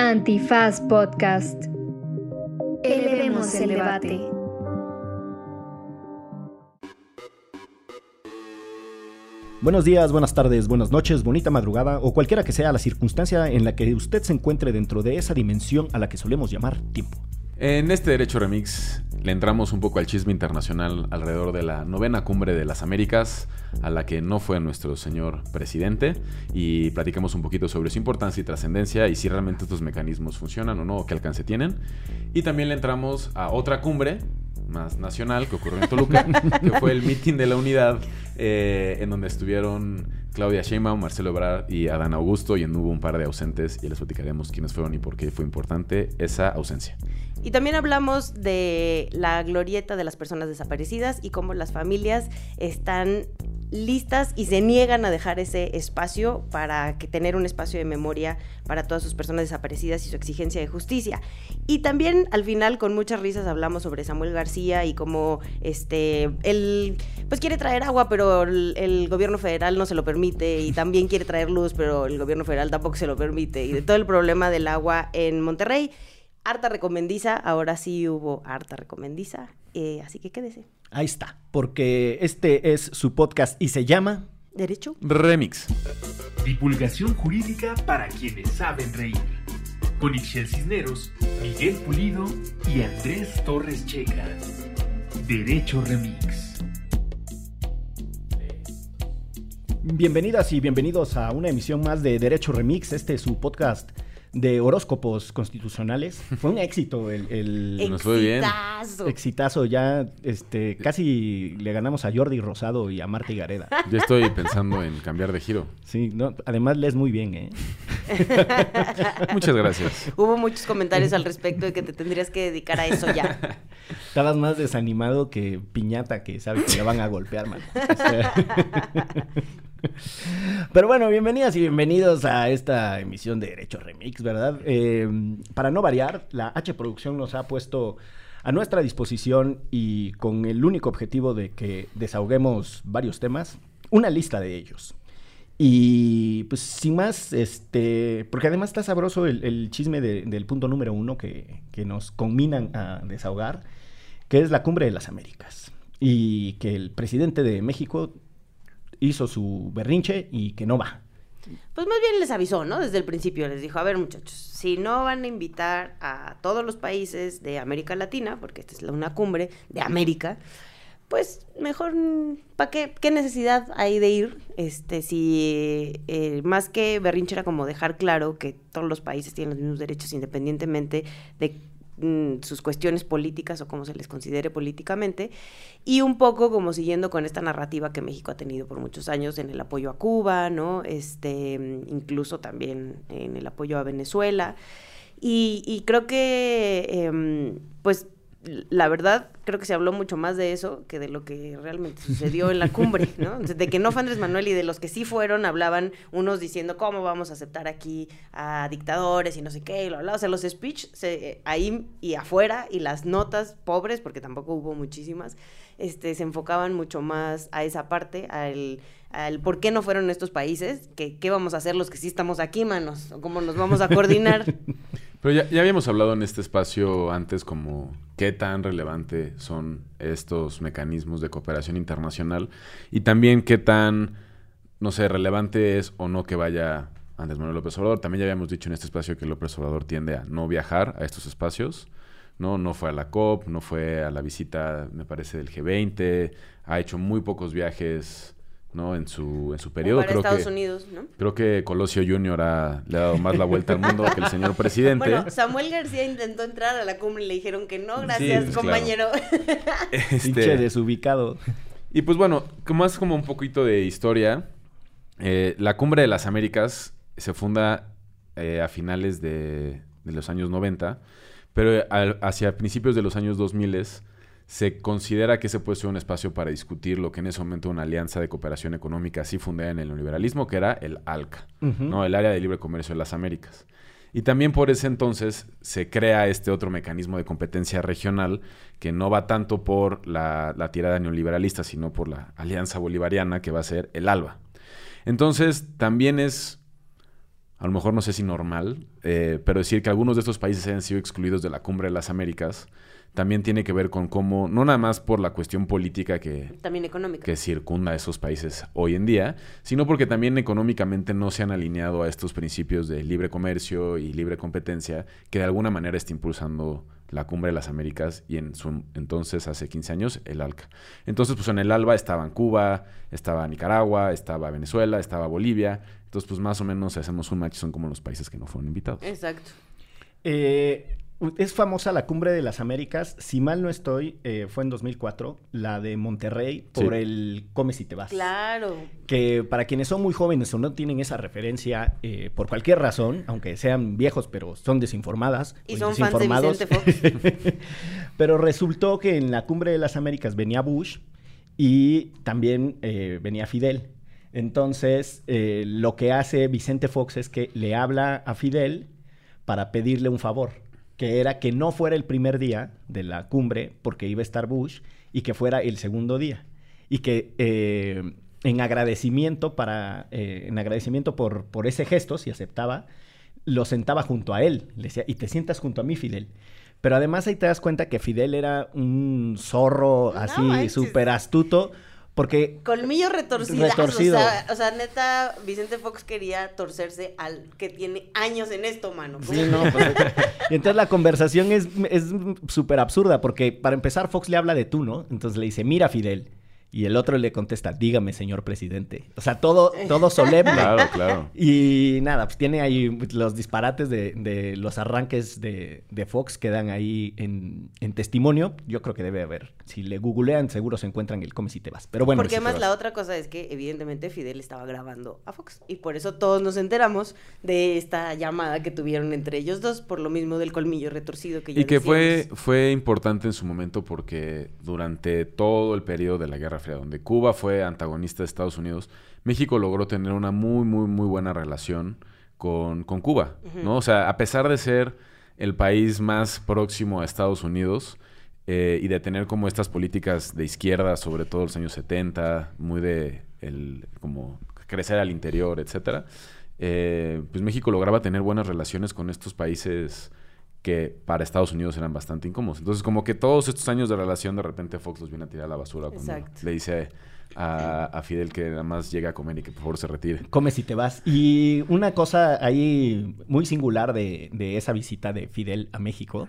Antifaz Podcast. Elevemos el debate. Buenos días, buenas tardes, buenas noches, bonita madrugada o cualquiera que sea la circunstancia en la que usted se encuentre dentro de esa dimensión a la que solemos llamar tiempo. En este Derecho Remix le entramos un poco al chisme internacional alrededor de la novena cumbre de las Américas, a la que no fue nuestro señor presidente, y platicamos un poquito sobre su importancia y trascendencia y si realmente estos mecanismos funcionan o no, o qué alcance tienen. Y también le entramos a otra cumbre más nacional que ocurrió en Toluca, que fue el meeting de la unidad, eh, en donde estuvieron Claudia Sheinbaum, Marcelo Ebrard y Adán Augusto, y en hubo un par de ausentes, y les platicaremos quiénes fueron y por qué fue importante esa ausencia. Y también hablamos de la glorieta de las personas desaparecidas y cómo las familias están listas y se niegan a dejar ese espacio para que tener un espacio de memoria para todas sus personas desaparecidas y su exigencia de justicia. Y también al final con muchas risas hablamos sobre Samuel García y cómo este él pues quiere traer agua, pero el, el gobierno federal no se lo permite y también quiere traer luz, pero el gobierno federal tampoco se lo permite y de todo el problema del agua en Monterrey. Harta recomendiza, ahora sí hubo harta recomendiza, eh, así que quédese. Ahí está, porque este es su podcast y se llama ¿Derecho? Remix. Divulgación jurídica para quienes saben reír. Con Ixel Cisneros, Miguel Pulido y Andrés Torres Checa. Derecho Remix. Bienvenidas y bienvenidos a una emisión más de Derecho Remix. Este es su podcast de horóscopos constitucionales. Fue un éxito el, el Nos fue bien. Exitazo. exitazo. Ya este, casi le ganamos a Jordi Rosado y a Marta Gareda. Yo estoy pensando en cambiar de giro. Sí, no, además lees muy bien, ¿eh? Muchas gracias. Hubo muchos comentarios al respecto de que te tendrías que dedicar a eso ya. Estabas más desanimado que piñata que sabe que le van a golpear, man. O sea, Pero bueno, bienvenidas y bienvenidos a esta emisión de Derecho Remix, ¿verdad? Eh, para no variar, la H Producción nos ha puesto a nuestra disposición y con el único objetivo de que desahoguemos varios temas, una lista de ellos. Y pues sin más, este, porque además está sabroso el, el chisme de- del punto número uno que, que nos combinan a desahogar, que es la cumbre de las Américas. Y que el presidente de México hizo su berrinche y que no va. Pues más bien les avisó, ¿no? Desde el principio les dijo, a ver muchachos, si no van a invitar a todos los países de América Latina, porque esta es una cumbre de América, pues mejor, ¿para qué? ¿Qué necesidad hay de ir? Este, si eh, más que berrinche era como dejar claro que todos los países tienen los mismos derechos independientemente de mm, sus cuestiones políticas o como se les considere políticamente, y un poco como siguiendo con esta narrativa que México ha tenido por muchos años en el apoyo a Cuba, ¿no? Este, mm, incluso también en el apoyo a Venezuela. Y, creo que, em, pues, la verdad, creo que se habló mucho más de eso que de lo que realmente sucedió en la cumbre, ¿no? De que no fue Andrés Manuel y de los que sí fueron, hablaban unos diciendo cómo vamos a aceptar aquí a dictadores y no sé qué, y lo hablaba. O sea, los speech se- eh, ahí y afuera y las notas pobres, porque tampoco hubo muchísimas, este, se enfocaban mucho más a esa parte, al, al por qué no fueron estos países, que qué vamos a hacer los que sí estamos aquí, manos, o cómo nos vamos a coordinar. Pero ya, ya habíamos hablado en este espacio antes como qué tan relevante son estos mecanismos de cooperación internacional y también qué tan, no sé, relevante es o no que vaya Andrés Manuel López Obrador. También ya habíamos dicho en este espacio que López Obrador tiende a no viajar a estos espacios. No, no fue a la COP, no fue a la visita, me parece, del G20, ha hecho muy pocos viajes, ¿no? En su, en su periodo. para Creo Estados que, Unidos, ¿no? Creo que Colosio Jr. ha, le ha dado más la vuelta al mundo que el señor presidente. Bueno, Samuel García intentó entrar a la cumbre y le dijeron que no, gracias, pues, compañero. Este, Pinche desubicado. y pues bueno, como es como un poquito de historia, eh, la Cumbre de las Américas se funda eh, a finales de, de los años 90, pero al- hacia principios de los años 2000 se considera que ese puede ser un espacio para discutir lo que en ese momento una alianza de cooperación económica así fundada en el neoliberalismo, que era el ALCA. ¿no? el Área de Libre Comercio de las Américas. Y también por ese entonces se crea este otro mecanismo de competencia regional que no va tanto por la, la tirada neoliberalista, sino por la alianza bolivariana que va a ser el ALBA. Entonces también es a lo mejor no sé si normal, eh, pero decir que algunos de estos países hayan sido excluidos de la cumbre de las Américas también tiene que ver con cómo, no nada más por la cuestión política que, También económica. que circunda a esos países hoy en día, sino porque también económicamente no se han alineado a estos principios de libre comercio y libre competencia que de alguna manera está impulsando la cumbre de las Américas y en su entonces, hace 15 años, el ALCA. Entonces, pues en el ALBA estaban Cuba, estaba Nicaragua, estaba Venezuela, estaba Bolivia. Entonces, pues más o menos si hacemos un match son como los países que no fueron invitados. Exacto. Eh, es famosa la Cumbre de las Américas. Si mal no estoy, eh, fue en 2004, la de Monterrey, por Sí. el Come si te vas. Claro. Que para quienes son muy jóvenes o no tienen esa referencia, eh, por cualquier razón, aunque sean viejos pero son desinformadas. Y son fans de desinformados, Vicente pero resultó que en la Cumbre de las Américas venía Bush y también eh, venía Fidel. Entonces, eh, lo que hace Vicente Fox es que le habla a Fidel para pedirle un favor, que era que no fuera el primer día de la cumbre, porque iba a estar Bush, y que fuera el segundo día. Y que eh, en agradecimiento, para, eh, en agradecimiento por, por ese gesto, si aceptaba, lo sentaba junto a él. Le decía, y te sientas junto a mí, Fidel. Pero además ahí te das cuenta que Fidel era un zorro No así manches. súper astuto, porque Colmillo retorcido. Retorcido. O sea, o sea, neta, Vicente Fox quería torcerse al que tiene años en esto, mano. Sí, no, pues, y entonces la conversación es es súper absurda, porque para empezar Fox le habla de tú, ¿no? Entonces le dice, mira Fidel. Y el otro le contesta, dígame, señor presidente. O sea, todo, todo solemne. Claro, claro. Y nada, pues tiene ahí los disparates de, de los arranques de, de Fox quedan ahí en, en testimonio. Yo creo que debe haber. Si le googlean, seguro se encuentran el come si te vas. Pero bueno, Porque además la otra cosa es que evidentemente Fidel estaba grabando a Fox y por eso todos nos enteramos de esta llamada que tuvieron entre ellos dos por lo mismo del colmillo retorcido que ya Y que fue, fue importante en su momento porque durante todo el periodo de la Guerra Fría, donde Cuba fue antagonista de Estados Unidos, México logró tener una muy, muy, muy buena relación con, con Cuba, ¿no? O sea, a pesar de ser el país más próximo a Estados Unidos eh, y de tener como estas políticas de izquierda, sobre todo en los años 70, muy de el, como crecer al interior, etcétera, eh, pues México lograba tener buenas relaciones con estos países que para Estados Unidos eran bastante incómodos. Entonces, como que todos estos años de relación, de repente Fox los viene a tirar a la basura cuando Exacto. le dice a, a Fidel que nada más llega a comer y que por favor se retire. Come si te vas. Y una cosa ahí muy singular de, de esa visita de Fidel a México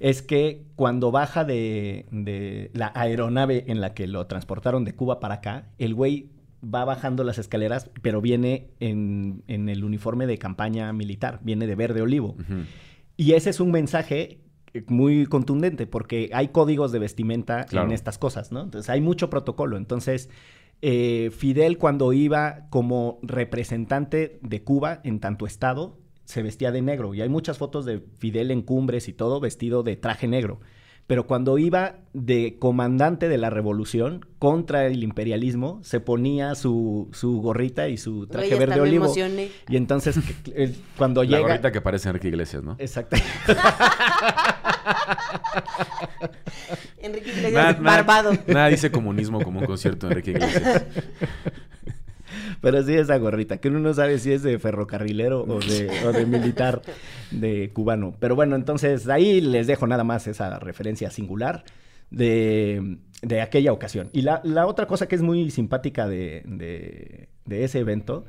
es que cuando baja de, de la aeronave en la que lo transportaron de Cuba para acá, el güey va bajando las escaleras, pero viene en, en el uniforme de campaña militar, viene de verde olivo. Ujú. Y ese es un mensaje eh, muy contundente porque hay códigos de vestimenta Claro. en estas cosas, ¿no? Entonces hay mucho protocolo. Entonces, eh, Fidel cuando iba como representante de Cuba en tanto estado, se vestía de negro. Y hay muchas fotos de Fidel en cumbres y todo vestido de traje negro. Pero cuando iba de comandante de la revolución contra el imperialismo, se ponía su, su gorrita y su traje verde me olivo. emocioné. Y entonces, cuando La llega... gorrita que parece Enrique Iglesias, ¿no? Exacto. Enrique Iglesias Nada- nada- barbado. Nada dice comunismo como un concierto de Enrique Iglesias. Pero sí esa gorrita, que uno no sabe si es de ferrocarrilero o de, militar de cubano. Pero bueno, entonces ahí les dejo nada más esa referencia singular de, de aquella ocasión. Y la, la otra cosa que es muy simpática de, de- de ese evento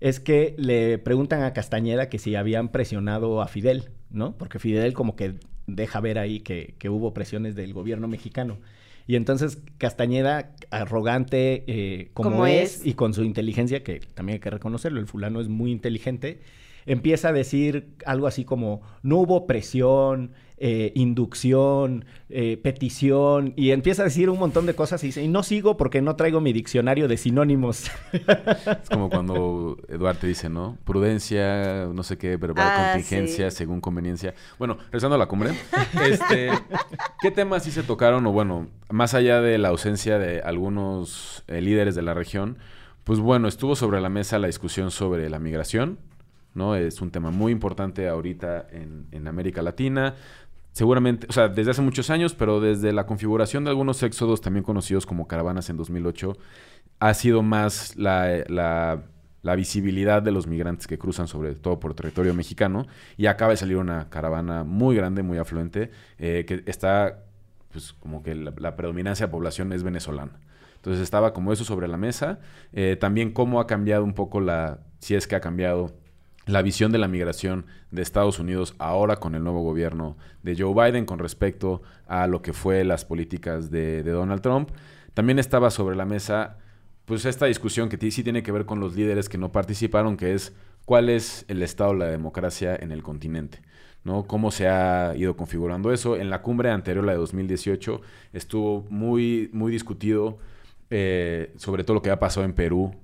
es que le preguntan a Castañeda que si habían presionado a Fidel, ¿no? Porque Fidel como que deja ver ahí que, que hubo presiones del gobierno mexicano. Y entonces Castañeda, arrogante eh, como, es, es. y con su inteligencia, que también hay que reconocerlo, el fulano es muy inteligente, empieza a decir algo así como, no hubo presión, eh, inducción, eh, petición, y empieza a decir un montón de cosas y dice, y no sigo porque no traigo mi diccionario de sinónimos. Es como cuando Eduardo te dice, ¿no? Prudencia, no sé qué, pero para Ah, contingencia, sí. según conveniencia. Bueno, regresando a la cumbre, este, ¿qué temas sí se tocaron? O bueno, más allá de la ausencia de algunos eh, líderes de la región, pues bueno, estuvo sobre la mesa la discusión sobre la migración, ¿no? Es un tema muy importante ahorita en, en América Latina. Seguramente, o sea, desde hace muchos años, pero desde la configuración de algunos éxodos, también conocidos como caravanas en 2008, ha sido más la, la visibilidad de los migrantes que cruzan sobre todo por territorio mexicano y acaba de salir una caravana muy grande, muy afluente, eh, que está, pues como que la, la, predominancia de población es venezolana. Entonces estaba como eso sobre la mesa. Eh, también cómo ha cambiado un poco la, si es que ha cambiado la visión de la migración de Estados Unidos ahora con el nuevo gobierno de Joe Biden con respecto a lo que fue las políticas de, Donald Trump. También estaba sobre la mesa pues esta discusión que sí tiene que ver con los líderes que no participaron, que es cuál es el estado de la democracia en el continente. ¿no? Cómo se ha ido configurando eso. En la cumbre anterior, la de 2018, estuvo muy, muy discutido eh, sobre todo lo que ha pasado en Perú.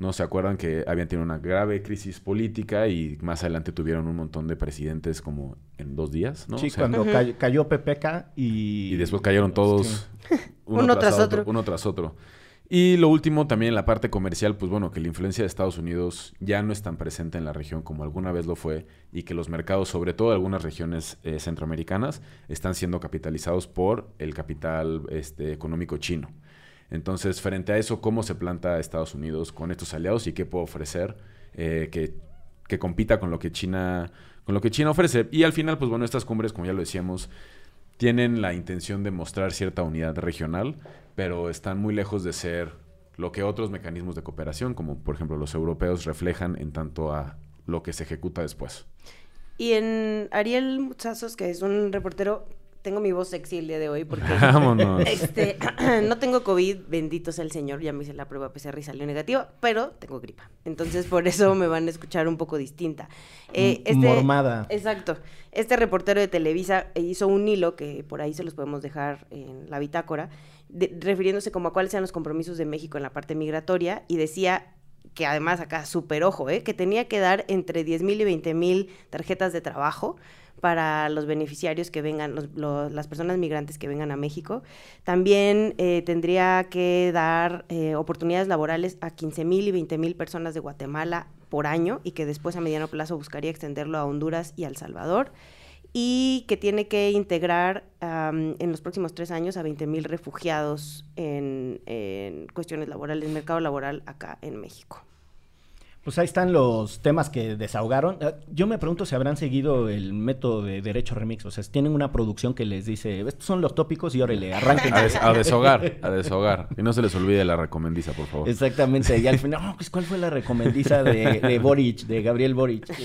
¿No se acuerdan que habían tenido una grave crisis política y más adelante tuvieron un montón de presidentes como en dos días, ¿no? Sí, O sea, cuando cayó, cayó PPK y... y después cayeron todos Uno tras otro. Uno tras otro. Y lo último, también en la parte comercial, pues bueno, que la influencia de Estados Unidos ya no es tan presente en la región como alguna vez lo fue y que los mercados, sobre todo algunas regiones eh, centroamericanas, están siendo capitalizados por el capital este, económico chino. Entonces, frente a eso, ¿cómo se planta Estados Unidos con estos aliados y qué puede ofrecer eh, que, que compita con lo que China con lo que China ofrece? Y al final, pues bueno, estas cumbres, como ya lo decíamos, tienen la intención de mostrar cierta unidad regional, pero están muy lejos de ser lo que otros mecanismos de cooperación, como por ejemplo los europeos, reflejan en tanto a lo que se ejecuta después. Y en Ariel Muchazos, que es un reportero, tengo mi voz sexy el día de hoy porque Vámonos. este, no tengo COVID, bendito sea el Señor, ya me hice la prueba PCR y salió negativa, pero tengo gripa. Entonces por eso me van a escuchar un poco distinta. Eh, M- mormada. Exacto. Este reportero de Televisa hizo un hilo que por ahí se los podemos dejar en la bitácora, de- refiriéndose como a cuáles eran los compromisos de México en la parte migratoria y decía que además acá súper ojo, ¿eh? que tenía que dar entre 10 mil y 20 mil tarjetas de trabajo para los beneficiarios que vengan, los- lo- las personas migrantes que vengan a México. También eh, tendría que dar eh, oportunidades laborales a 15 mil y 20 mil personas de Guatemala por año y que después a mediano plazo buscaría extenderlo a Honduras y a El Salvador. Y que tiene que integrar en los próximos tres años a 20 mil refugiados en, en cuestiones laborales, mercado laboral acá en México. Pues ahí están los temas que desahogaron. Eh, Yo me pregunto si habrán seguido el método de Derecho Remix. O sea, si tienen una producción que les dice, estos son los tópicos y órale, arranquen. A, des- a deshogar, a deshogar. Y no se les olvide la recomendiza, por favor. Exactamente. Y al final, oh, pues, ¿cuál fue la recomendiza de, de Boric, de Gabriel Boric?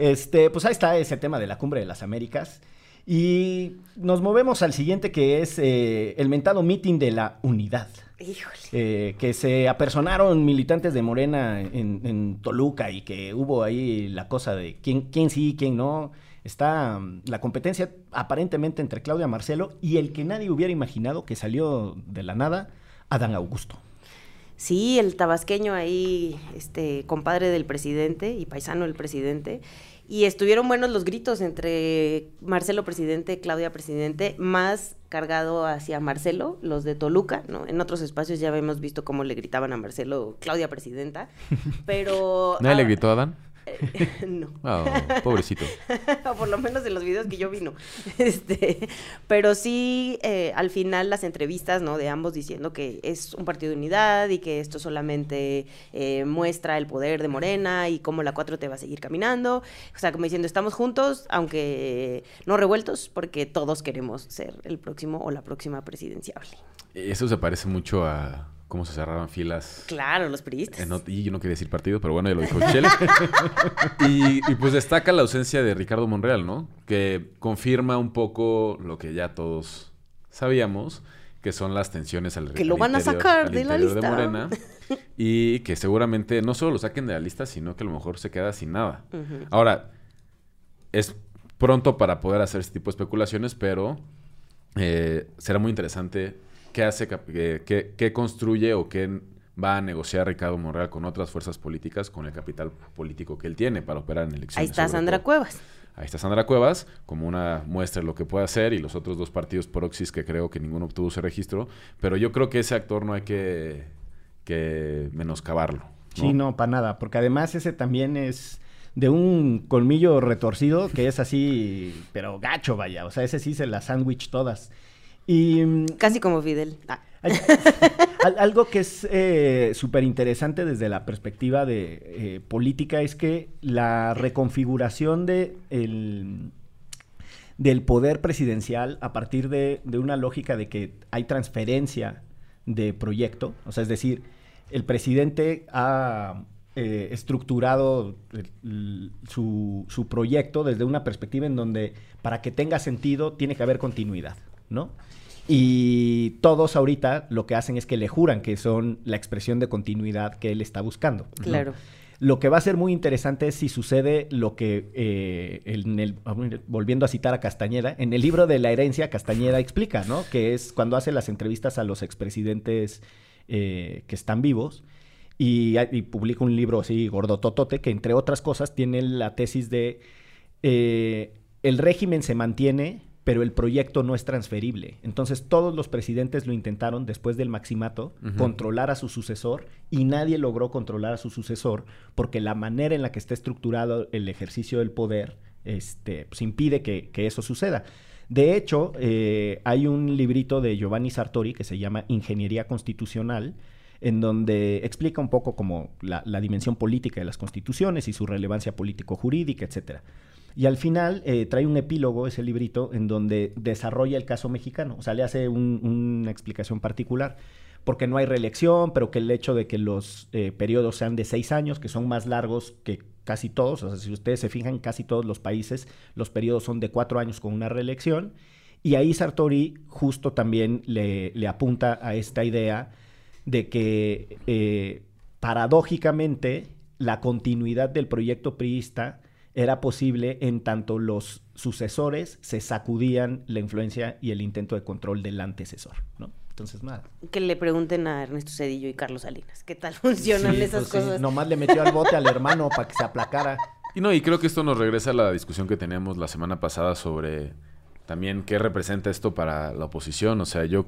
Este, pues ahí está ese tema de la cumbre de las Américas. Y nos movemos al siguiente que es eh, el mentado meeting de la unidad. Híjole. eh, que se apersonaron militantes de Morena en, en Toluca y que hubo ahí la cosa de quién, quién sí, quién no. Está mm, la competencia aparentemente entre Claudia Marcelo y el que nadie hubiera imaginado que salió de la nada, Adán Augusto. Sí, el tabasqueño ahí, este, compadre del presidente y paisano del presidente. Y estuvieron buenos los gritos entre Marcelo presidente, Claudia presidente, más cargado hacia Marcelo, los de Toluca, ¿no? En otros espacios ya hemos visto cómo le gritaban a Marcelo, Claudia presidenta, pero... ¿Nadie le ah, gritó a Dan? Eh, no. Oh, pobrecito. o por lo menos en los videos que yo vi, no. Este, pero sí, eh, al final las entrevistas, ¿no? De ambos diciendo que es un partido de unidad y que esto solamente eh, muestra el poder de Morena y cómo la 4 te va a seguir caminando. O sea, como diciendo, estamos juntos, aunque no revueltos, porque todos queremos ser el próximo o la próxima presidenciable. Eso se parece mucho a cómo se cerraban filas. Claro, los en ot- y yo no quería decir partido, pero bueno, ya lo dijo Chele. y, y pues destaca la ausencia de Ricardo Monreal, ¿no? Que confirma un poco lo que ya todos sabíamos, que son las tensiones al Que lo van a sacar de la lista. Morena. Y que seguramente no solo lo saquen de la lista, sino que a lo mejor se queda sin nada. Ahora, es pronto para poder hacer este tipo de especulaciones, pero eh, será muy interesante qué hace, qué, qué construye o qué va a negociar Ricardo Monreal con otras fuerzas políticas con el capital político que él tiene para operar en elecciones. Ahí está Sandra todo. Cuevas. Ahí está Sandra Cuevas, como una muestra de lo que puede hacer, y los otros dos partidos proxies que creo que ninguno obtuvo ese registro. Pero yo creo que ese actor no hay que, que menoscabarlo. ¿no? Sí, no, para nada, porque además ese también es de un colmillo retorcido que es así, pero gacho, vaya. O sea, ese sí se la sándwich todas. Y Casi como Fidel. Ah. algo que es eh, súper interesante desde la perspectiva de eh, política es que la reconfiguración de el- del poder presidencial a partir de, de una lógica de que hay transferencia de proyecto, o sea, es decir, el presidente ha eh, estructurado el- su, su proyecto desde una perspectiva en donde para que tenga sentido tiene que haber continuidad, ¿no? Y todos ahorita lo que hacen es que le juran que son la expresión de continuidad que él está buscando. ¿no? Claro. Lo que va a ser muy interesante es si sucede lo que, eh, en el, volviendo a citar a Castañeda, en el libro de la herencia Castañeda explica, ¿no? Que es cuando hace las entrevistas a los expresidentes eh, que están vivos y, y publica un libro así gordototote que entre otras cosas tiene la tesis de eh, el régimen se mantiene pero el proyecto no es transferible. Entonces todos los presidentes lo intentaron después del maximato, controlar a su sucesor y nadie logró controlar a su sucesor porque la manera en la que está estructurado el ejercicio del poder este, pues, impide que, que eso suceda. De hecho, eh, hay un librito de Giovanni Sartori que se llama Ingeniería Constitucional, en donde explica un poco como la, la dimensión política de las constituciones y su relevancia político-jurídica, etcétera. Y al final eh, trae un epílogo, ese librito, en donde desarrolla el caso mexicano. O sea, le hace un- una explicación particular. Porque no hay reelección, pero que el hecho de que los eh, periodos sean de seis años, que son más largos que casi todos, o sea, si ustedes se fijan, casi todos los países los periodos son de cuatro años con una reelección. Y ahí Sartori justo también le, le apunta a esta idea de que eh, paradójicamente la continuidad del proyecto priista era posible en tanto los sucesores se sacudían la influencia y el intento de control del antecesor, ¿no? Entonces, nada. Que le pregunten a Ernesto Cedillo y Carlos Salinas qué tal funcionan Sí, esas pues sí, cosas. Nomás le metió al bote al hermano para que se aplacara. Y no, y creo que esto nos regresa a la discusión que teníamos la semana pasada sobre también qué representa esto para la oposición. O sea, yo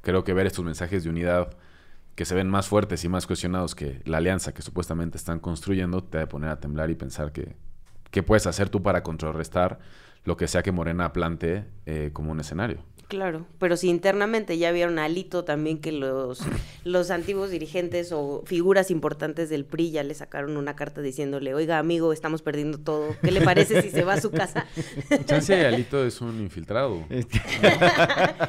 creo que ver estos mensajes de unidad que se ven más fuertes y más cuestionados que la alianza que supuestamente están construyendo, te va a poner a temblar y pensar que qué puedes hacer tú para contrarrestar lo que sea que Morena plante eh, como un escenario. Claro, pero si internamente ya vieron a Alito también que los, los antiguos dirigentes o figuras importantes del PRI ya le sacaron una carta diciéndole, oiga amigo, estamos perdiendo todo, ¿qué le parece si se va a su casa? Chance Alito es un infiltrado Este,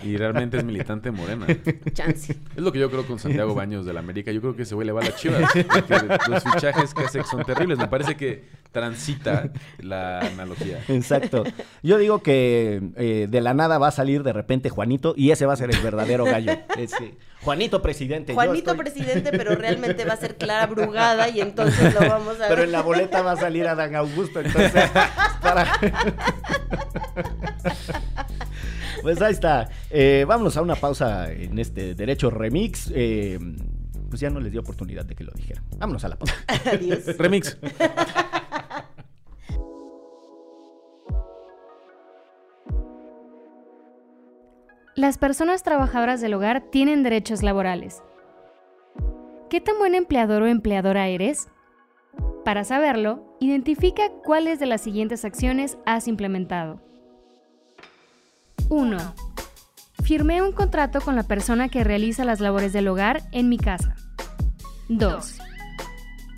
y realmente es militante Morena. Chance. Es lo que yo creo con Santiago Baños del América. Yo creo que ese güey le va a la chivas. porque los fichajes que hace son terribles. Me parece que transita la analogía. Exacto. Yo digo que eh, de la nada va a salir de repente Juanito y ese va a ser el verdadero gallo. Ese, Juanito presidente. yo Juanito estoy- presidente, pero realmente va a ser Clara Brugada y entonces lo vamos a ver. Pero en la boleta va a salir Adán Augusto, entonces para... Pues ahí está. Eh, vámonos a una pausa en este Derecho Remix. Eh, pues ya no les dio oportunidad de que lo dijeran. Vámonos a la pausa. Adiós. Remix. Las personas trabajadoras del hogar tienen derechos laborales. ¿Qué tan buen empleador o empleadora eres? Para saberlo, identifica cuáles de las siguientes acciones has implementado. 1. Firmé un contrato con la persona que realiza las labores del hogar en mi casa. 2.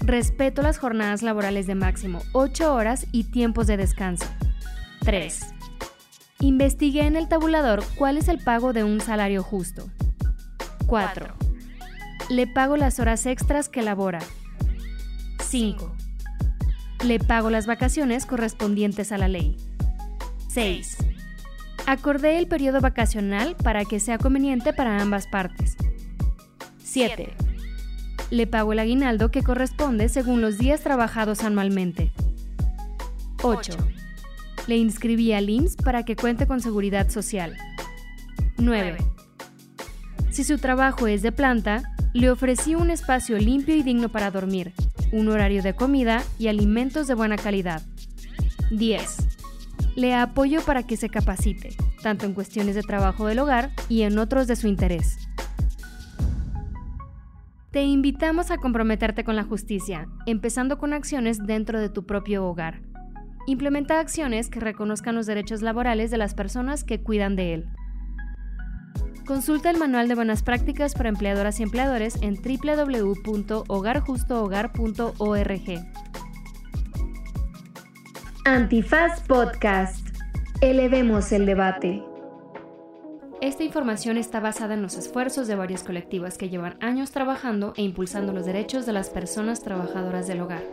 Respeto las jornadas laborales de máximo 8 horas y tiempos de descanso. 3. Investigué en el tabulador cuál es el pago de un salario justo. 4. Le pago las horas extras que labora. 5. Le pago las vacaciones correspondientes a la ley. 6. Acordé el periodo vacacional para que sea conveniente para ambas partes. 7. Le pago el aguinaldo que corresponde según los días trabajados anualmente. 8. Le inscribí al IMSS para que cuente con seguridad social. 9. Si su trabajo es de planta, le ofrecí un espacio limpio y digno para dormir, un horario de comida y alimentos de buena calidad. 10. Le apoyo para que se capacite, tanto en cuestiones de trabajo del hogar y en otros de su interés. Te invitamos a comprometerte con la justicia, empezando con acciones dentro de tu propio hogar. Implementa acciones que reconozcan los derechos laborales de las personas que cuidan de él. Consulta el manual de buenas prácticas para empleadoras y empleadores en www.hogarjustohogar.org. Antifaz Podcast. Elevemos el debate. Esta información está basada en los esfuerzos de varios colectivos que llevan años trabajando e impulsando los derechos de las personas trabajadoras del hogar.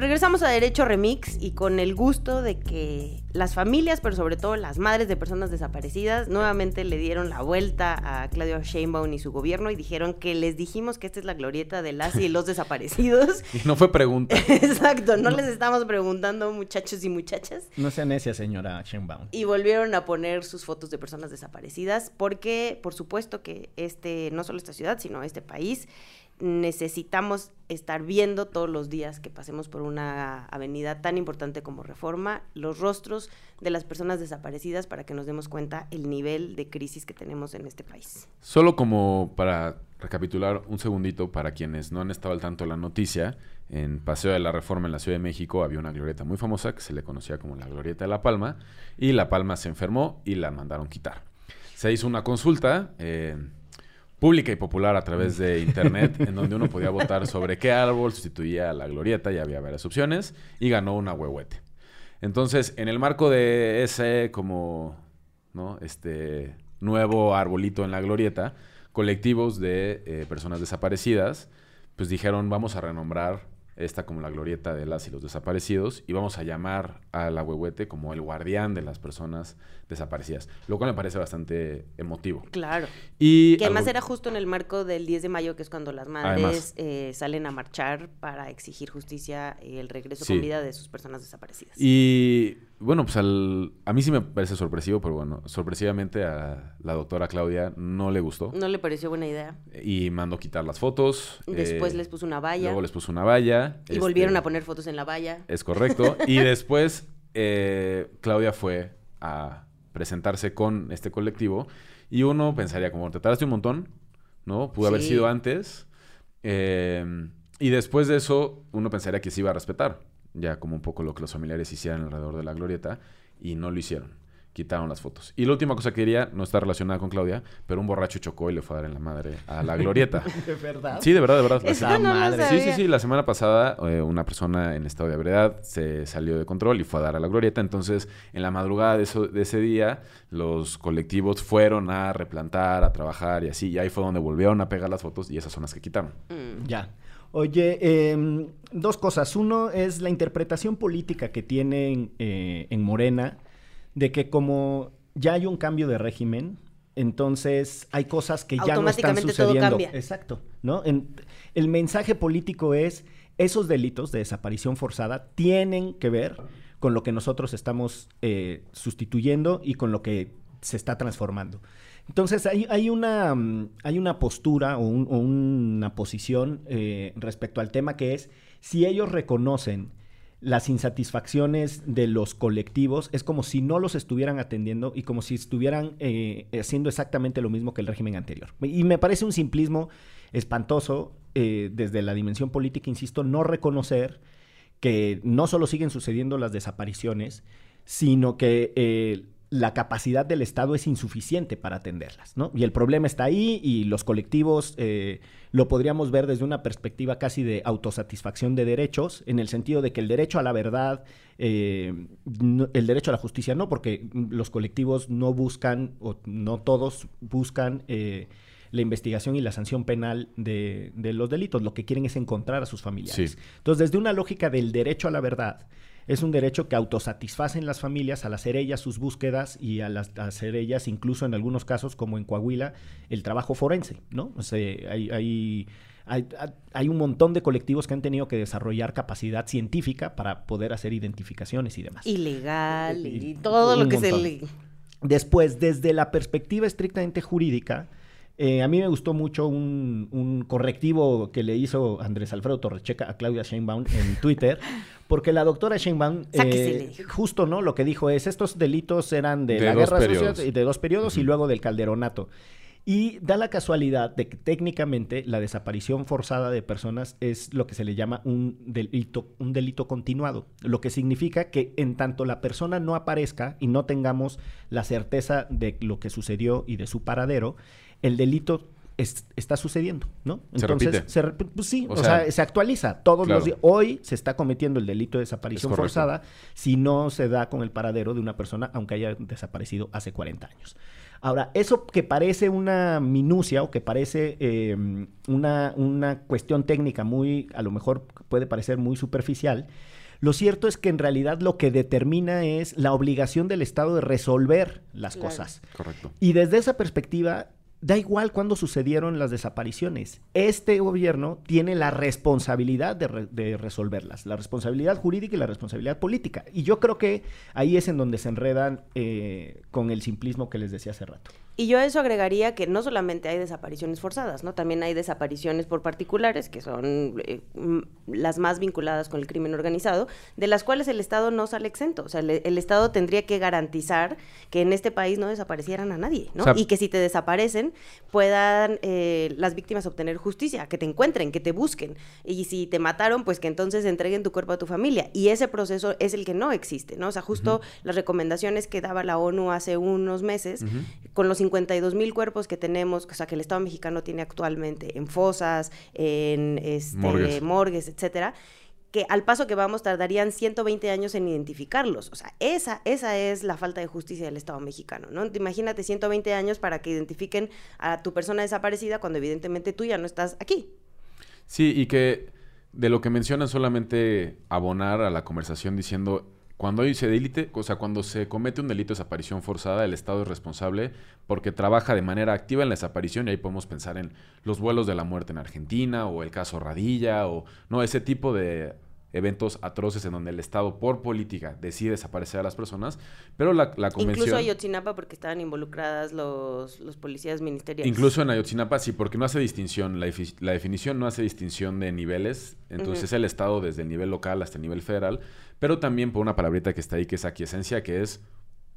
Regresamos a Derecho Remix y con el gusto de que las familias, pero sobre todo las madres de personas desaparecidas, nuevamente le dieron la vuelta a Claudio Sheinbaum y su gobierno y dijeron que les dijimos que esta es la glorieta de las y los desaparecidos. Y no fue pregunta. Exacto, no, les estamos preguntando muchachos y muchachas. No sea necia, señora Sheinbaum. Y volvieron a poner sus fotos de personas desaparecidas porque, por supuesto que este, no solo esta ciudad, sino este país, necesitamos estar viendo todos los días que pasemos por una avenida tan importante como Reforma los rostros de las personas desaparecidas para que nos demos cuenta el nivel de crisis que tenemos en este país. Solo como para recapitular un segundito para quienes no han estado al tanto de la noticia, en Paseo de la Reforma en la Ciudad de México había una glorieta muy famosa que se le conocía como la glorieta de La Palma y La Palma se enfermó y la mandaron quitar. Se hizo una consulta. Eh, pública y popular a través de internet, en donde uno podía votar sobre qué árbol sustituía a la glorieta, y había varias opciones, y ganó una huehuete. Entonces, en el marco de ese como, ¿no? Este nuevo arbolito en la glorieta, colectivos de eh, personas desaparecidas, pues dijeron, vamos a renombrar esta como la glorieta de las y los desaparecidos, y vamos a llamar a la huehuete como el guardián de las personas desaparecidas, lo cual me parece bastante emotivo. Claro. Y que además algo- era justo en el marco del 10 de mayo, que es cuando las madres eh, salen a marchar para exigir justicia y el regreso Sí. con vida de sus personas desaparecidas. Y bueno, pues al, a mí sí me parece sorpresivo, pero bueno, sorpresivamente a la doctora Claudia no le gustó ¿No le pareció buena idea? y mandó quitar las fotos. Después eh, les puso una valla Luego les puso una valla. y este, volvieron a poner fotos en la valla. Es correcto. y después eh, Claudia fue a presentarse con este colectivo y uno pensaría como, te tardaste un montón, ¿no? Pudo haber sido antes. Eh, y después de eso, uno pensaría que se iba a respetar, ya como un poco lo que los familiares hicieran alrededor de la glorieta, y no lo hicieron. Quitaron las fotos. Y la última cosa que quería, no está relacionada con Claudia, pero un borracho chocó y le fue a dar en la madre a la glorieta. ¿De verdad? Sí, de verdad, de verdad. La semana- no madre. Sí, sí, sí. La semana pasada eh, una persona en estado de ebriedad se salió de control y fue a dar a la glorieta. Entonces, en la madrugada de, eso- de ese día, los colectivos fueron a replantar, a trabajar y así. Y ahí fue donde volvieron a pegar las fotos y esas son las que quitaron. Mm. Ya. Oye, em, dos cosas. Uno es la interpretación política que tienen eh, en Morena de que como ya hay un cambio de régimen, entonces hay cosas que ya no están todo sucediendo. cambia. Exacto, ¿no? En- el mensaje político es esos delitos de desaparición forzada tienen que ver con lo que nosotros estamos eh, sustituyendo y con lo que se está transformando. Entonces hay, una, mm, hay una postura o una posición eh, respecto al tema que es si ellos reconocen las insatisfacciones de los colectivos, es como si no los estuvieran atendiendo y como si estuvieran eh, haciendo exactamente lo mismo que el régimen anterior. Y me parece un simplismo espantoso eh, desde la dimensión política, insisto, no reconocer que no solo siguen sucediendo las desapariciones, sino que eh, la capacidad del Estado es insuficiente para atenderlas, ¿no? Y el problema está ahí y los colectivos eh, lo podríamos ver desde una perspectiva casi de autosatisfacción de derechos, en el sentido de que el derecho a la verdad, eh, no- el derecho a la justicia no, porque los colectivos no buscan, o no todos buscan... eh, la investigación y la sanción penal de, de los delitos. Lo que quieren es encontrar a sus familiares. Sí. Entonces, desde una lógica del derecho a la verdad, es un derecho que autosatisfacen las familias al hacer ellas sus búsquedas y al hacer ellas, incluso en algunos casos, como en Coahuila, el trabajo forense, ¿no? O sea, hay, hay, hay, hay un montón de colectivos que han tenido que desarrollar capacidad científica para poder hacer identificaciones y demás. Ilegal Y- y todo lo que se le... Después, desde la perspectiva estrictamente jurídica, eh, a mí me gustó mucho un, un correctivo que le hizo Andrés Alfredo Torrecheca a Claudia Sheinbaum en Twitter, porque la doctora Sheinbaum, eh, justo no, lo que dijo es, estos delitos eran de, De la dos guerra periodos. sucia, y de dos periodos y luego del calderonato. Y da la casualidad de que técnicamente la desaparición forzada de personas es lo que se le llama un delito, un delito continuado, lo que significa que en tanto la persona no aparezca y no tengamos la certeza de lo que sucedió y de su paradero, el delito está sucediendo, ¿no? Entonces, se repite. pues sí, o, sea, se actualiza todos los días. Hoy se está cometiendo el delito de desaparición forzada si no se da con el paradero de una persona, aunque haya desaparecido hace 40 años. Ahora, eso que parece una minucia o que parece em, una, una cuestión técnica muy, a lo mejor puede parecer muy superficial, lo cierto es que en realidad lo que determina es la obligación del Estado de resolver las cosas. Correcto. Y desde esa perspectiva, da igual cuándo sucedieron las desapariciones. Este gobierno tiene la responsabilidad de, resolverlas, la responsabilidad jurídica y la responsabilidad política. Y yo creo que ahí es en donde se enredan eh, con el simplismo que les decía hace rato. Y yo a eso agregaría que no solamente hay desapariciones forzadas, ¿no? También hay desapariciones por particulares, que son eh, las más vinculadas con el crimen organizado, de las cuales el Estado no sale exento. O sea, el, Estado tendría que garantizar que en este país no desaparecieran a nadie, ¿no? y que si te desaparecen, puedan eh, las víctimas obtener justicia, que te encuentren, que te busquen. Y si te mataron, pues que entonces entreguen tu cuerpo a tu familia. Y ese proceso es el que no existe, ¿no? O sea, justo las recomendaciones que daba la ONU hace unos meses, con los 52 mil cuerpos que tenemos, o sea, que el Estado mexicano tiene actualmente en fosas, en este, morgues. etcétera, que al paso que vamos tardarían 120 años en identificarlos. O sea, esa, esa es la falta de justicia del Estado mexicano, ¿no? Imagínate 120 años para que identifiquen a tu persona desaparecida cuando evidentemente tú ya no estás aquí. Sí, y que de lo que mencionan solamente abonar a la conversación diciendo cuando se delite, o sea, cuando se comete un delito de desaparición forzada, el Estado es responsable porque trabaja de manera activa en la desaparición y ahí podemos pensar en los vuelos de la muerte en Argentina o el caso Radilla o no ese tipo de eventos atroces en donde el Estado por política decide desaparecer a las personas, pero la, la convención... Incluso Ayotzinapa porque estaban involucradas los, los policías ministeriales. Incluso en Ayotzinapa sí, porque no hace distinción, la, definición no hace distinción de niveles, entonces el Estado desde el nivel local hasta el nivel federal, pero también por una palabrita que está ahí que es aquiescencia, que es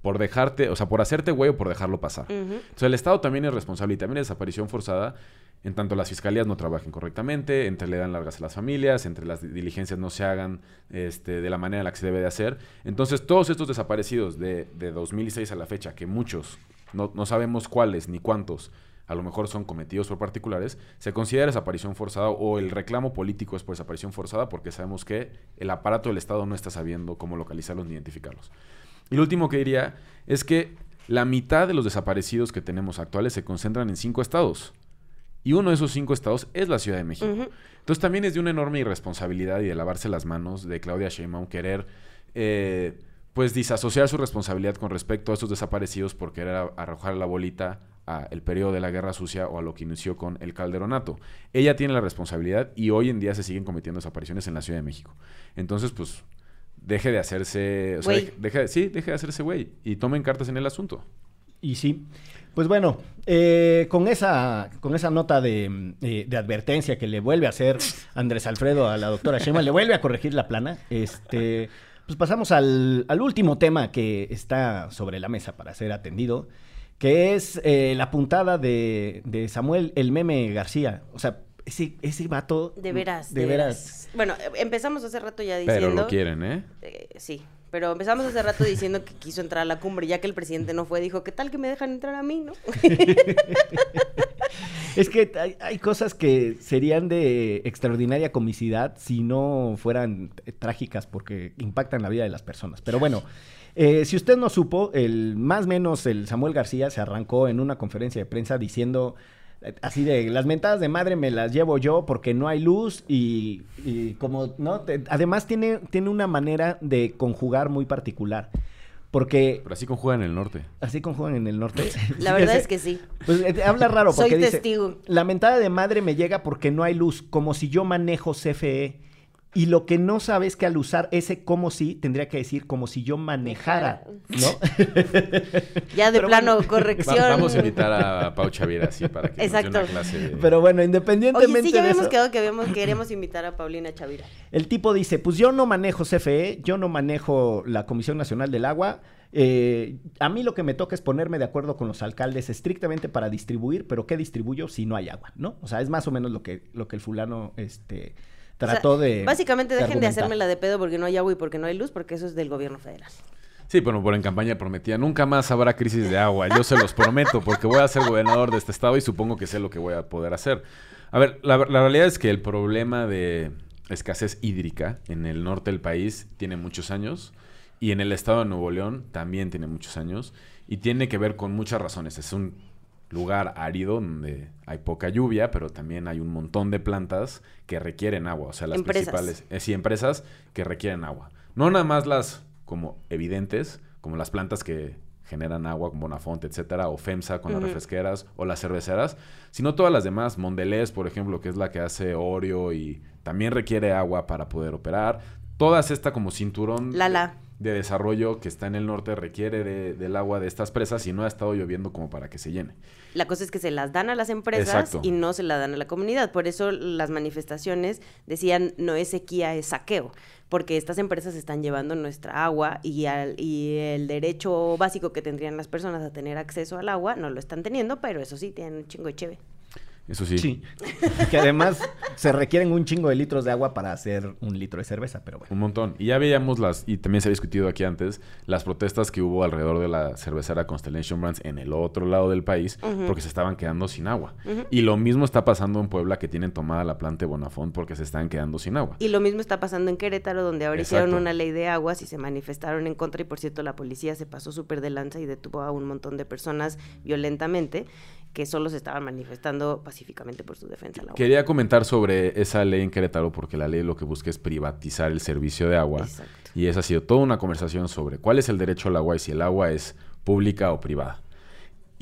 por dejarte, o sea, por hacerte güey o por dejarlo pasar. Entonces el Estado también es responsable y también es desaparición forzada en tanto las fiscalías no trabajen correctamente, entre le dan largas a las familias, entre las diligencias no se hagan este, de la manera en la que se debe de hacer. Entonces todos estos desaparecidos de, de 2006 a la fecha, que muchos, no, no sabemos cuáles ni cuántos, a lo mejor son cometidos por particulares, se considera desaparición forzada o el reclamo político es por desaparición forzada porque sabemos que el aparato del Estado no está sabiendo cómo localizarlos ni identificarlos. Y lo último que diría es que la mitad de los desaparecidos que tenemos actuales se concentran en cinco estados. Y uno de esos cinco estados es la Ciudad de México. Entonces también es de una enorme irresponsabilidad y de lavarse las manos de Claudia Sheinbaum querer... Eh, pues disasociar su responsabilidad con respecto a estos desaparecidos por querer arrojar la bolita el periodo de la Guerra Sucia o a lo que inició con el Calderonato. Ella tiene la responsabilidad y hoy en día se siguen cometiendo desapariciones en la Ciudad de México. Entonces, pues, deje de hacerse... O deje, sí, deje de hacerse güey y tomen cartas en el asunto. Y sí. Pues bueno, eh, con, esa, con esa nota de, eh, de, advertencia que le vuelve a hacer Andrés Alfredo a la doctora Shema, le vuelve a corregir la plana, este, pues pasamos al, al último tema que está sobre la mesa para ser atendido, que es eh, la puntada de, Samuel el meme García. O sea, ese, ese vato. De veras. De, veras. Bueno, empezamos hace rato ya diciendo. Pero lo quieren, ¿eh? ¿eh? sí. Pero empezamos hace rato diciendo que quiso entrar a la cumbre, ya que el presidente no fue, dijo, ¿qué tal que me dejan entrar a mí, no? es que hay, hay, cosas que serían de extraordinaria comicidad si no fueran trágicas porque impactan la vida de las personas. Pero bueno, eh, si usted no supo, el más menos el Samuel García se arrancó en una conferencia de prensa diciendo así de las mentadas de madre me las llevo yo porque no hay luz y, como no además tiene tiene una manera de conjugar muy particular porque pero así conjugan en el norte. Así conjugan en el norte. La verdad es que sí. Pues eh, habla raro porque soy testigo. La mentada de madre me llega porque no hay luz como si yo manejo CFE Y lo que no sabe es que al usar ese como si, tendría que decir como si yo manejara, ¿no? Ya de Pero plano, bueno. corrección. Va- vamos a invitar a Pau Chavira así para que nos dé Exacto. una clase de... Pero bueno, independientemente Oye, sí, ya de habíamos eso, quedado que habíamos, queríamos invitar a Paulina Chavira. el tipo dice, pues yo no manejo CFE, yo no manejo la Comisión Nacional del Agua, eh, a mí lo que me toca es ponerme de acuerdo con los alcaldes estrictamente para distribuir, pero ¿qué distribuyo si no hay agua, no? O sea, es más o menos lo que, lo que el fulano, este, O sea, trató de Básicamente dejen de argumentar. hacerme la de pedo porque no hay agua y porque no hay luz, porque eso es del gobierno federal. Sí, bueno, por en campaña prometía, nunca más habrá crisis de agua, yo se los prometo, porque voy a ser gobernador de este estado y supongo que sé lo que voy a poder hacer. A ver, la, la realidad es que el problema de escasez hídrica en el norte del país tiene muchos años y en el estado de Nuevo León también tiene muchos años y tiene que ver con muchas razones. Es un lugar árido donde hay poca lluvia, pero también hay un montón de plantas que requieren agua, o sea, las Empresas. principales eh, sí, empresas que requieren agua. No nada más las como evidentes, como las plantas que generan agua, como Bonafonte, etcétera, o FEMSA con las refresqueras, o las cerveceras, sino todas las demás. Mondelez, por ejemplo, que es la que hace Oreo y también requiere agua para poder operar. Todas esta como cinturón Lala. De desarrollo que está en el norte requiere de- del agua de estas presas y no ha estado lloviendo como para que se llene. La cosa es que se las dan a las empresas Exacto. y no se la dan a la comunidad. Por eso las manifestaciones decían no es sequía, es saqueo. Porque estas empresas están llevando nuestra agua y, al- y el derecho básico que tendrían las personas a tener acceso al agua no lo están teniendo, pero eso sí, tienen un chingo de cheve. Eso sí. Sí. que además se requieren un chingo de litros de agua para hacer un litro de cerveza, pero bueno. Un montón. Y ya veíamos las, y también se había discutido aquí antes, las protestas que hubo alrededor de la cervecera Constellation Brands en el otro lado del país, porque se estaban quedando sin agua. Y lo mismo está pasando en Puebla, que tienen tomada la planta de Bonafont porque se están quedando sin agua. Y lo mismo está pasando en Querétaro, donde ahora Exacto. hicieron una ley de aguas y se manifestaron en contra. Y por cierto, la policía se pasó súper de lanza y detuvo a un montón de personas violentamente que solo se estaban manifestando pacíficamente por su defensa. Quería comentar sobre esa ley en Querétaro, porque la ley lo que busca es privatizar el servicio de agua. Exacto. Y esa ha sido toda una conversación sobre cuál es el derecho al agua y si el agua es pública o privada.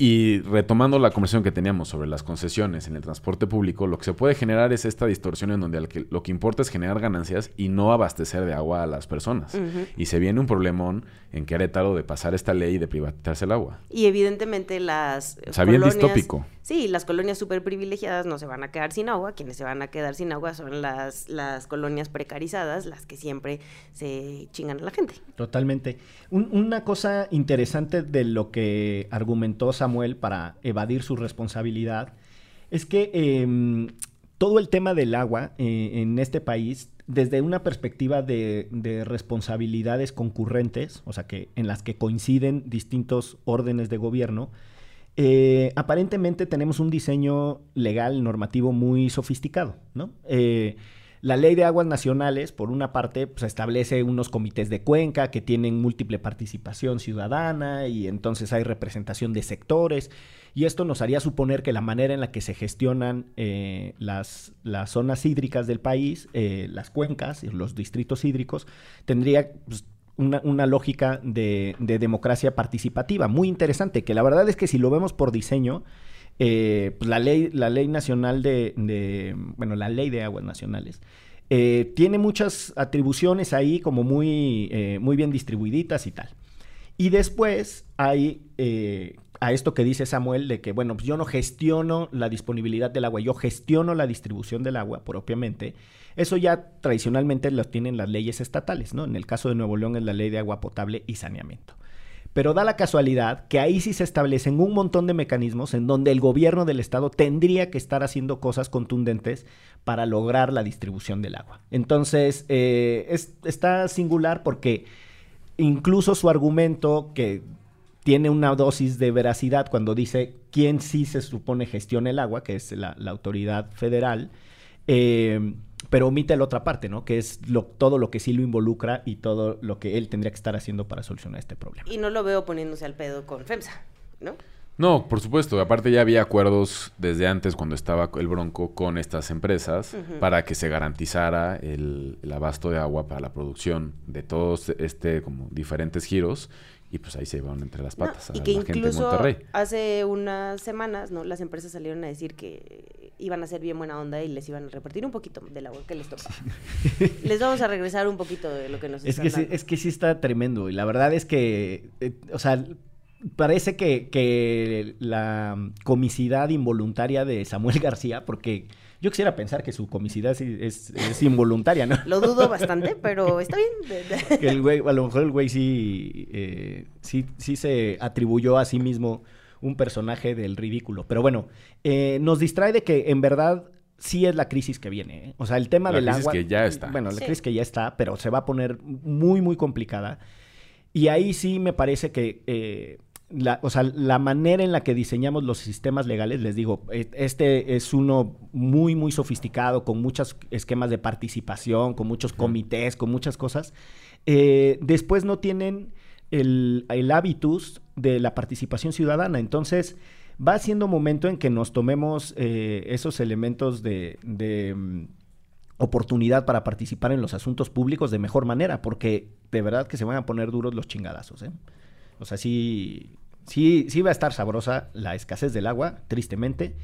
Y retomando la conversación que teníamos sobre las concesiones en el transporte público, lo que se puede generar es esta distorsión en donde que- lo que importa es generar ganancias y no abastecer de agua a las personas. Y se viene un problemón en Querétaro de pasar esta ley y de privatizarse el agua. Y evidentemente las O sea, bien colonias- distópico. Sí, las colonias súper privilegiadas no se van a quedar sin agua. Quienes se van a quedar sin agua son las, las colonias precarizadas, las que siempre se chingan a la gente. Totalmente. Un- una cosa interesante de lo que argumentó Samuel para evadir su responsabilidad es que em, todo el tema del agua eh, en este país, desde una perspectiva de, de responsabilidades concurrentes, o sea, que en las que coinciden distintos órdenes de gobierno, eh, aparentemente tenemos un diseño legal normativo muy sofisticado, ¿no? Eh, la ley de aguas nacionales, por una parte, pues, establece unos comités de cuenca que tienen múltiple participación ciudadana y entonces hay representación de sectores. Y esto nos haría suponer que la manera en la que se gestionan eh, las, las zonas hídricas del país, las cuencas, y los distritos hídricos, tendría pues, una, una lógica de, de democracia participativa muy interesante, que la verdad es que si lo vemos por diseño, eh, pues la ley, la ley nacional de, de- bueno, la ley de aguas nacionales, eh, tiene muchas atribuciones ahí como muy, eh, muy bien distribuiditas y tal. Y después hay eh, a esto que dice Samuel de que, bueno, pues yo no gestiono la disponibilidad del agua, yo gestiono la distribución del agua propiamente. Eso ya tradicionalmente lo tienen las leyes estatales, ¿no? En el caso de Nuevo León es la ley de agua potable y saneamiento. Pero da la casualidad que ahí sí se establecen un montón de mecanismos en donde el gobierno del estado tendría que estar haciendo cosas contundentes para lograr la distribución del agua. Entonces, eh, es- está singular porque incluso su argumento que tiene una dosis de veracidad cuando dice quién sí se supone gestiona el agua, que es la, autoridad federal, eh, pero omite la otra parte, ¿no? Que es lo- todo lo que sí lo involucra y todo lo que él tendría que estar haciendo para solucionar este problema. Y no lo veo poniéndose al pedo con FEMSA, ¿no? No, por supuesto. Aparte ya había acuerdos desde antes cuando estaba el Bronco con estas empresas para que se garantizara el, el abasto de agua para la producción de todos este como diferentes giros y pues ahí se llevaron entre las No, patas a y que la gente de incluso Monterrey. hace unas semanas, ¿no? Las empresas salieron a decir que iban a ser bien buena onda y les iban a repartir un poquito del agua que les tocaba. les vamos a regresar un poquito de lo que nos Es están que, sí, dando. es que sí está tremendo. Y la verdad es que, eh, o sea, parece que, que la comicidad involuntaria de Samuel García, porque yo quisiera pensar que su comicidad es, es involuntaria, ¿no? Lo dudo bastante, pero está bien. el güey, a lo mejor el güey sí, eh, sí, sí se atribuyó a sí mismo un personaje del ridículo. Pero bueno, eh, nos distrae de que en verdad sí es la crisis que viene. ¿eh? O sea, el tema La del crisis agua. que ya está. Bueno, la Sí. crisis que ya está, pero se va a poner muy, muy complicada. Y ahí sí me parece que. La, o sea, la manera en la que diseñamos los sistemas legales, les digo, eh, este es uno muy, muy sofisticado, con muchos esquemas de participación, con muchos comités, con muchas cosas. Eh, después no tienen el, el hábitus de la participación ciudadana. Entonces, va siendo momento en que nos tomemos eh, esos elementos de, de, mm, oportunidad para participar en los asuntos públicos de mejor manera, porque de verdad que se van a poner duros los chingadazos. ¿eh? O sea, sí, sí, sí va a estar sabrosa la escasez del agua, tristemente,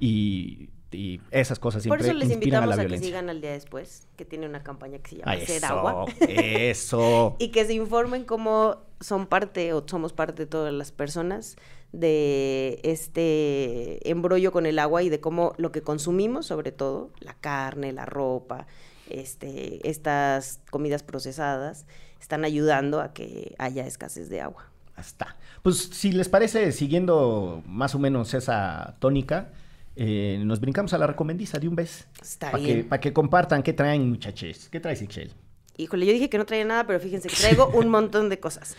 y, y esas cosas Por siempre eso les inspiran a invitamos la a, que sigan al día después, que tiene una campaña que se llama Ah, Hacer eso, Agua. eso. y que se informen cómo son parte o somos parte de todas las personas de este embrollo con el agua y de cómo lo que consumimos, sobre todo, la carne, la ropa, este, estas comidas procesadas, están ayudando a que haya escasez de agua. Hasta. Pues si les parece, siguiendo más o menos esa tónica, eh, nos brincamos a la recomendiza de un vez. Está Para que, bien. pa' que compartan qué traen, muchachos. ¿Qué traes, Ixchel? Híjole, yo dije que no traía nada, pero fíjense que traigo un montón de cosas.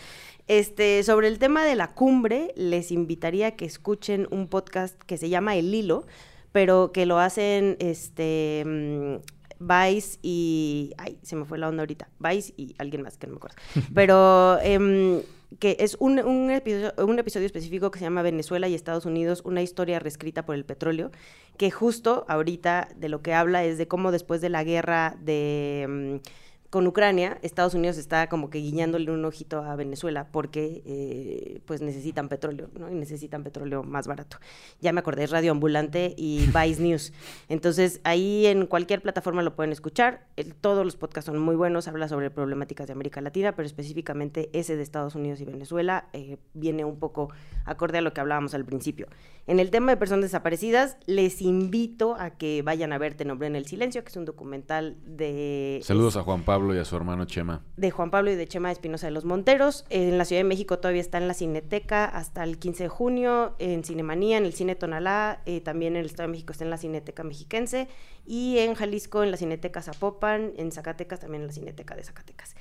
Este, sobre el tema de la cumbre, les invitaría a que escuchen un podcast que se llama El Hilo, pero que lo hacen este mm, Vice y ay, se me fue la onda ahorita. Vice y alguien más que no me acuerdo. Pero em, que es un, un episodio, un episodio específico que se llama Venezuela y Estados Unidos, una historia reescrita por el petróleo, que justo ahorita de lo que habla es de cómo después de la guerra de... mm, con Ucrania, Estados Unidos está como que guiñándole un ojito a Venezuela porque eh, pues necesitan petróleo, ¿no? Y necesitan petróleo más barato. Ya me acordé, es Radio Ambulante y Vice News. Entonces, ahí en cualquier plataforma lo pueden escuchar. El- todos los podcasts son muy buenos, habla sobre problemáticas de América Latina, pero específicamente ese de Estados Unidos y Venezuela eh, viene un poco acorde a lo que hablábamos al principio. En el tema de personas desaparecidas, les invito a que vayan a ver Te nombré en el silencio, que es un documental de... Saludos a Juan Pablo y a su hermano Chema. de Juan Pablo y de Chema Espinosa de los Monteros. En la Ciudad de México todavía está en la Cineteca hasta el 15 de junio, en Cinemanía, en el Cine Tonalá, eh, también en el Estado de México está en la Cineteca Mexiquense y en Jalisco en la Cineteca Zapopan, en Zacatecas también en la Cineteca de Zacatecas.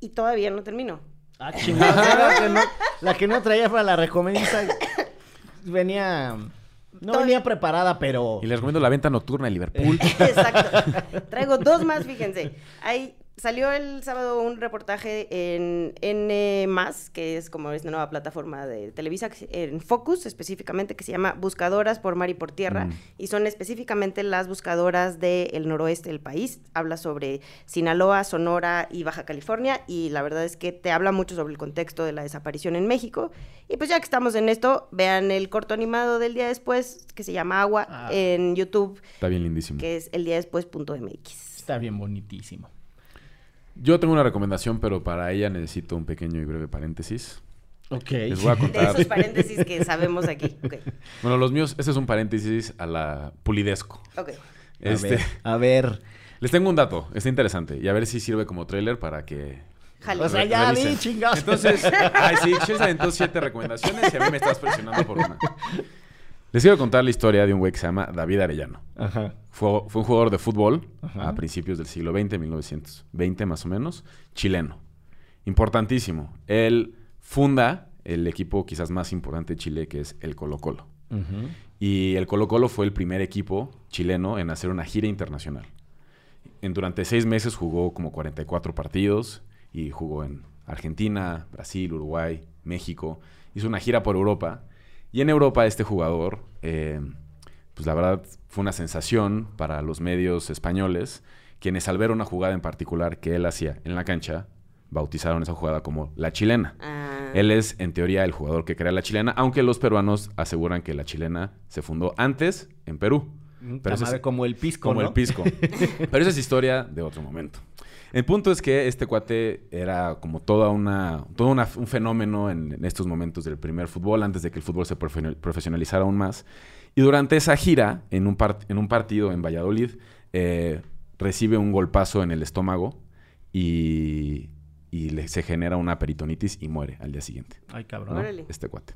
Y todavía no termino. Ah, chingada. la, que no, la que no traía para la recomendiza venía... No Todavía- venía preparada, pero... Y les recomiendo la venta nocturna de Liverpool. Exacto. Traigo dos más, fíjense. Hay, salió el sábado un reportaje en N+, que es como es una nueva plataforma de Televisa, en Focus específicamente, que se llama Buscadoras por Mar y por Tierra, Mm. y son específicamente las buscadoras del noroeste del país. Habla sobre Sinaloa, Sonora y Baja California, y la verdad es que te habla mucho sobre el contexto de la desaparición en México. Y pues ya que estamos en esto, vean el corto animado del día después, que se llama Agua, Ah. en YouTube, Está bien lindísimo. que es el día después.mx. Está bien bonitísimo. Yo tengo una recomendación, pero para ella necesito un pequeño y breve paréntesis. Ok. Les voy a De contar. esos paréntesis que sabemos aquí. Ok, Bueno, los míos, este es un paréntesis a la Pulidesco. ok. A Este, ver, a ver. les tengo un dato, está interesante. Y a ver si sirve como trailer para que. Jale. O sea, ya vi, chingados. Entonces, ay, sí, aventó siete recomendaciones y a mí me estás presionando por una. Les quiero contar la historia de un güey que se llama David Arellano. Ajá. Fue, fue un jugador de fútbol Ajá. a principios del siglo XX, 1920 más o menos, chileno. Importantísimo. Él funda el equipo quizás más importante de Chile, que es el Colo Colo. Y el Colo Colo fue el primer equipo chileno en hacer una gira internacional. En, durante seis meses jugó como 44 partidos y jugó en Argentina, Brasil, Uruguay, México. Hizo una gira por Europa. Y en Europa este jugador, eh, pues la verdad fue una sensación para los medios españoles, quienes al ver una jugada en particular que él hacía en la cancha, bautizaron esa jugada como la chilena. Ah, Él es, en teoría, el jugador que crea la chilena, aunque los peruanos aseguran que la chilena se fundó antes en Perú. Pero esa es- como el pisco, como ¿no? el pisco. Pero esa es historia de otro momento. El punto es que este cuate era como toda una, todo una- un fenómeno en, en estos momentos del primer fútbol, antes de que el fútbol se profe- profesionalizara aún más. Y durante esa gira, en un, en un partido en Valladolid, eh, recibe un golpazo en el estómago y, y le- se genera una peritonitis y muere al día siguiente. Ay, cabrón. ¿no? Este cuate.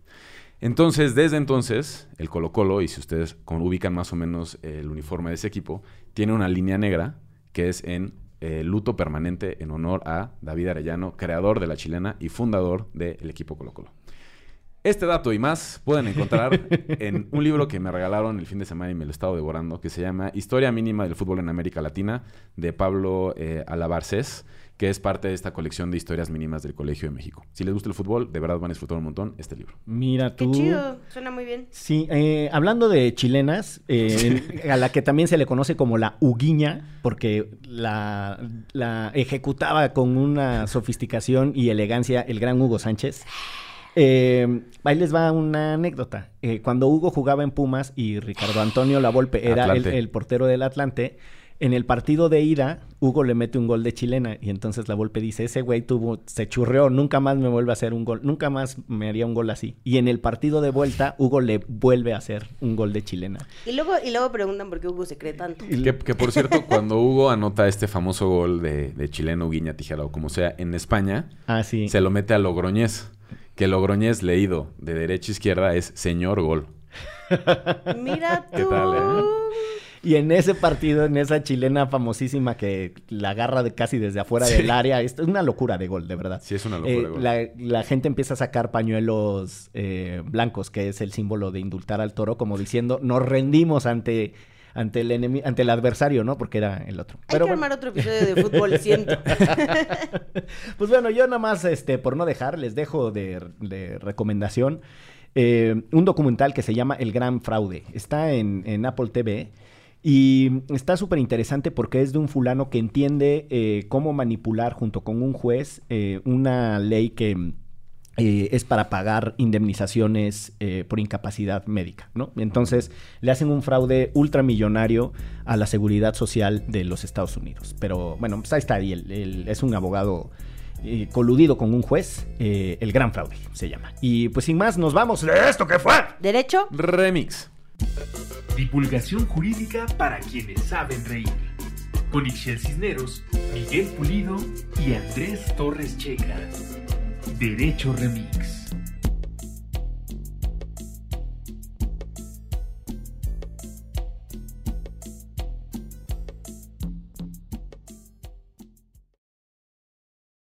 Entonces, desde entonces, el Colo Colo, y si ustedes ubican más o menos el uniforme de ese equipo, tiene una línea negra que es en eh, luto permanente en honor a David Arellano, creador de la chilena y fundador del equipo Colo Colo. Este dato y más pueden encontrar en un libro que me regalaron el fin de semana y me lo he estado devorando, que se llama Historia Mínima del Fútbol en América Latina, de Pablo eh, Alabarcés, que es parte de esta colección de historias mínimas del Colegio de México. Si les gusta el fútbol, de verdad van a disfrutar un montón este libro. Mira Qué tú. chido, suena muy bien. Sí, eh, hablando de chilenas, eh, a la que también se le conoce como la Uguiña, porque la, la ejecutaba con una sofisticación y elegancia el gran Hugo Sánchez. Eh, ahí les va una anécdota. Eh, cuando Hugo jugaba en Pumas y Ricardo Antonio Lavolpe era el portero del Atlante, en el partido de ida, Hugo le mete un gol de chilena y entonces la Volpe dice, ese güey tuvo, se churreó, nunca más me vuelve a hacer un gol, nunca más me haría un gol así. Y en el partido de vuelta, Hugo le vuelve a hacer un gol de chilena. Y luego, y luego preguntan por qué Hugo se cree tanto. Que, que, por cierto, cuando Hugo anota este famoso gol de, de chileno, guiña, tijera o como sea, en España, Ah, sí. se lo mete a Logroñez. Que Logroñez leído de derecha a izquierda es señor gol. Mira tú. ¿Qué tal, eh? Y en ese partido, en esa chilena famosísima que la agarra de casi desde afuera Sí. del área, esto es una locura de gol, de verdad. Sí, es una locura Eh, de gol. la, la gente empieza a sacar pañuelos eh, blancos, que es el símbolo de indultar al toro, como diciendo, nos rendimos ante, ante, el, enemi- ante el adversario, ¿no? Porque era el otro. Hay Pero que bueno. armar otro episodio de fútbol, siento. Pues bueno, yo nada más, este, por no dejar, les dejo de, de recomendación eh, un documental que se llama El Gran Fraude. Está en, en Apple TV y está súper interesante porque es de un fulano que entiende eh, cómo manipular junto con un juez eh, una ley que eh, es para pagar indemnizaciones eh, por incapacidad médica, ¿no? Entonces le hacen un fraude ultramillonario a la seguridad social de los Estados Unidos. Pero bueno, pues ahí está, y el- es un abogado eh, coludido con un juez, eh, el gran fraude se llama. Y pues sin más, nos vamos de esto que fue. ¿Derecho? Remix. Divulgación jurídica para quienes saben reír. Con Ixel Cisneros, Miguel Pulido y Andrés Torres Checa. Derecho Remix.